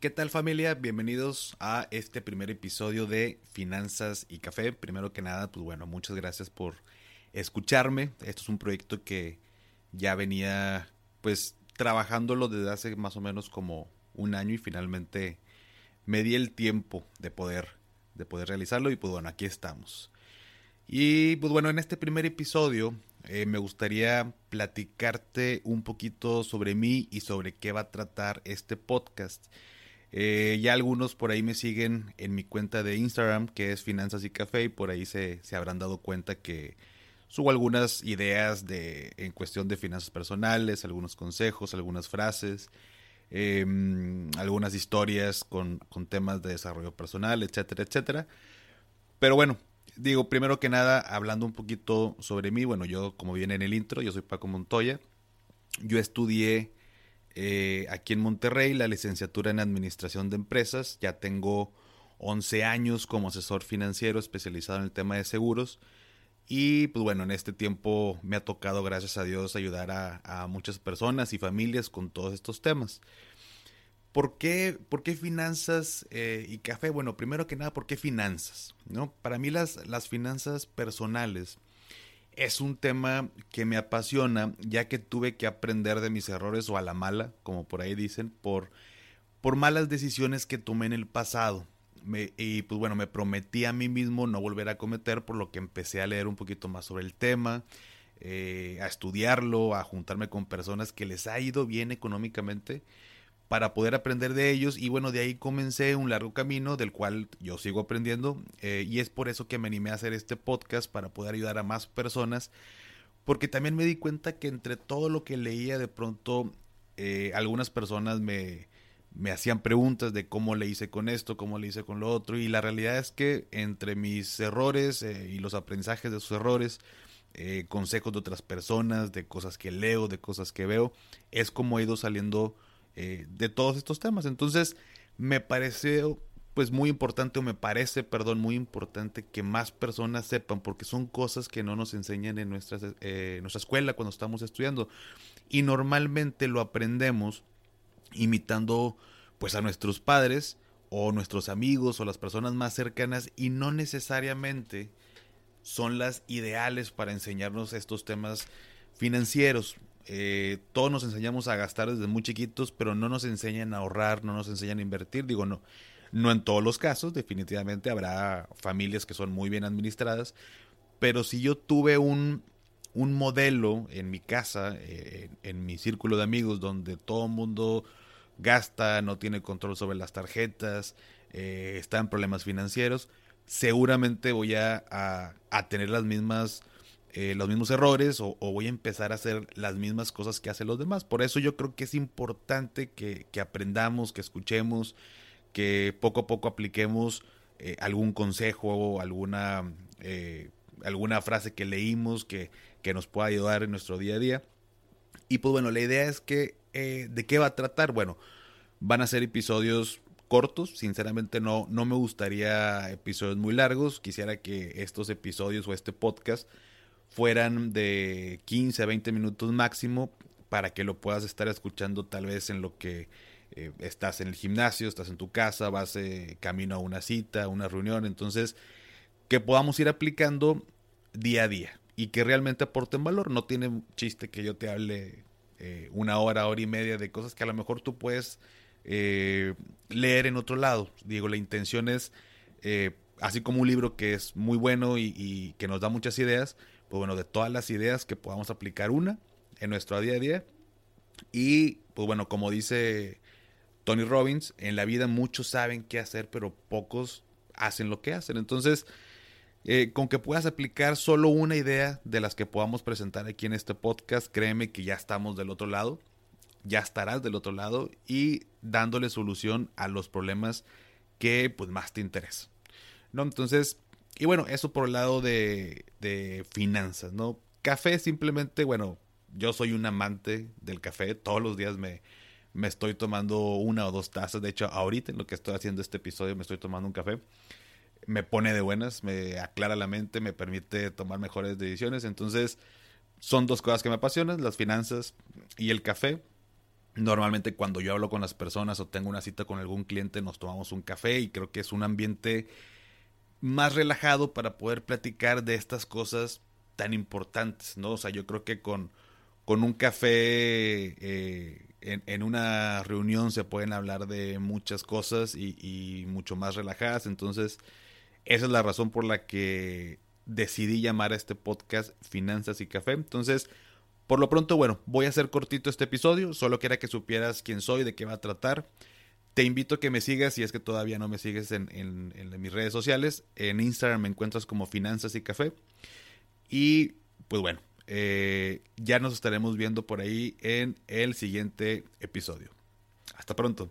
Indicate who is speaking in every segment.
Speaker 1: ¿Qué tal familia? Bienvenidos a este primer episodio de Finanzas y Café. Primero que nada, pues bueno, muchas gracias por escucharme. Esto es un proyecto que ya venía pues trabajándolo desde hace más o menos como un año y finalmente me di el tiempo de poder de poder realizarlo y pues bueno, aquí estamos. Y pues bueno, en este primer episodio eh, me gustaría platicarte un poquito sobre mí y sobre qué va a tratar este podcast. Eh, ya algunos por ahí me siguen en mi cuenta de Instagram, que es Finanzas y Café, y por ahí se, se habrán dado cuenta que subo algunas ideas de, en cuestión de finanzas personales, algunos consejos, algunas frases, em, algunas historias con, con temas de desarrollo personal, etcétera, etcétera. Pero bueno, digo, primero que nada, hablando un poquito sobre mí, bueno, yo como viene en el intro, yo soy Paco Montoya, yo estudié eh, aquí en Monterrey la licenciatura en Administración de Empresas. Ya tengo 11 años como asesor financiero especializado en el tema de seguros. Y pues bueno, en este tiempo me ha tocado, gracias a Dios, ayudar a, muchas personas y familias con todos estos temas. ¿Por qué, por qué finanzas eh, y café? Bueno, primero que nada, ¿por qué finanzas? ¿no? Para mí las, las finanzas personales es un tema que me apasiona, ya que tuve que aprender de mis errores o a la mala, como por ahí dicen, por, por malas decisiones que tomé en el pasado. Y pues bueno, me prometí a mí mismo no volver a cometer, por lo que empecé a leer un poquito más sobre el tema, eh, a estudiarlo, a juntarme con personas que les ha ido bien económicamente para poder aprender de ellos y bueno, de ahí comencé un largo camino del cual yo sigo aprendiendo eh, y es por eso que me animé a hacer este podcast para poder ayudar a más personas porque también me di cuenta que entre todo lo que leía de pronto eh, algunas personas me, me hacían preguntas de cómo le hice con esto, cómo le hice con lo otro y la realidad es que entre mis errores eh, y los aprendizajes de sus errores, consejos de otras personas, de cosas que leo, de cosas que veo, es como he ido saliendo eh, de todos estos temas. Entonces, me parece pues muy importante, o me parece, perdón, muy importante que más personas sepan, porque son cosas que no nos enseñan en nuestra, eh, nuestra escuela cuando estamos estudiando. Y normalmente lo aprendemos imitando pues a nuestros padres o nuestros amigos o las personas más cercanas y no necesariamente son las ideales para enseñarnos estos temas financieros. Eh, todos nos enseñamos a gastar desde muy chiquitos, pero no nos enseñan a ahorrar, no nos enseñan a invertir. Digo, no, no en todos los casos, definitivamente habrá familias que son muy bien administradas, pero si yo tuve un, un modelo en mi casa, eh, en, mi círculo de amigos, donde todo el mundo gasta, no tiene control sobre las tarjetas, eh, está en problemas financieros, seguramente voy a, a tener las mismas eh, los mismos errores o, voy a empezar a hacer las mismas cosas que hacen los demás. Por eso yo creo que es importante que, aprendamos, que escuchemos, que poco a poco apliquemos eh, algún consejo o alguna, eh, alguna frase que leímos que, que, nos pueda ayudar en nuestro día a día. Y pues bueno, la idea es que, ¿de qué va a tratar? Bueno, van a ser episodios cortos, sinceramente no, no me gustaría episodios muy largos, quisiera que estos episodios o este podcast fueran de 15 a 20 minutos máximo para que lo puedas estar escuchando tal vez en lo que eh, estás en el gimnasio, estás en tu casa, vas eh, camino a una cita, a una reunión, entonces que podamos ir aplicando día a día y que realmente aporten valor. No tiene chiste que yo te hable eh, una hora, hora y media de cosas que a lo mejor tú puedes leer en otro lado. Digo, la intención es, así como un libro que es muy bueno y que nos da muchas ideas, pues bueno, de todas las ideas que podamos aplicar una en nuestro día a día. Y pues bueno, como dice Tony Robbins, en la vida muchos saben qué hacer, pero pocos hacen lo que hacen. Entonces, eh, con que puedas aplicar solo una idea de las que podamos presentar aquí en este podcast, créeme que ya estamos del otro lado, ya estarás del otro lado y dándole solución a los problemas que pues más te interesan. ¿No? Entonces, Y bueno, eso por el lado de, de finanzas, ¿no? Café simplemente, bueno, yo soy un amante del café, todos los días me, me estoy tomando una o dos tazas, de hecho ahorita en lo que estoy haciendo este episodio me estoy tomando un café, me pone de buenas, me aclara la mente, me permite tomar mejores decisiones, entonces son dos cosas que me apasionan, las finanzas y el café. Normalmente cuando yo hablo con las personas o tengo una cita con algún cliente nos tomamos un café y creo que es un ambiente más relajado para poder platicar de estas cosas tan importantes, ¿no? O sea, yo creo que con, con un café eh, en, una reunión se pueden hablar de muchas cosas y, mucho más relajadas, entonces esa es la razón por la que decidí llamar a este podcast Finanzas y Café. Entonces, por lo pronto, bueno, voy a hacer cortito este episodio, solo quería que supieras quién soy, de qué va a tratar. Te invito a que me sigas si es que todavía no me sigues en, mis redes sociales. En Instagram me encuentras como Finanzas y Café. Y pues bueno, eh, ya nos estaremos viendo por ahí en el siguiente episodio. Hasta pronto.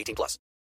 Speaker 2: 18 plus.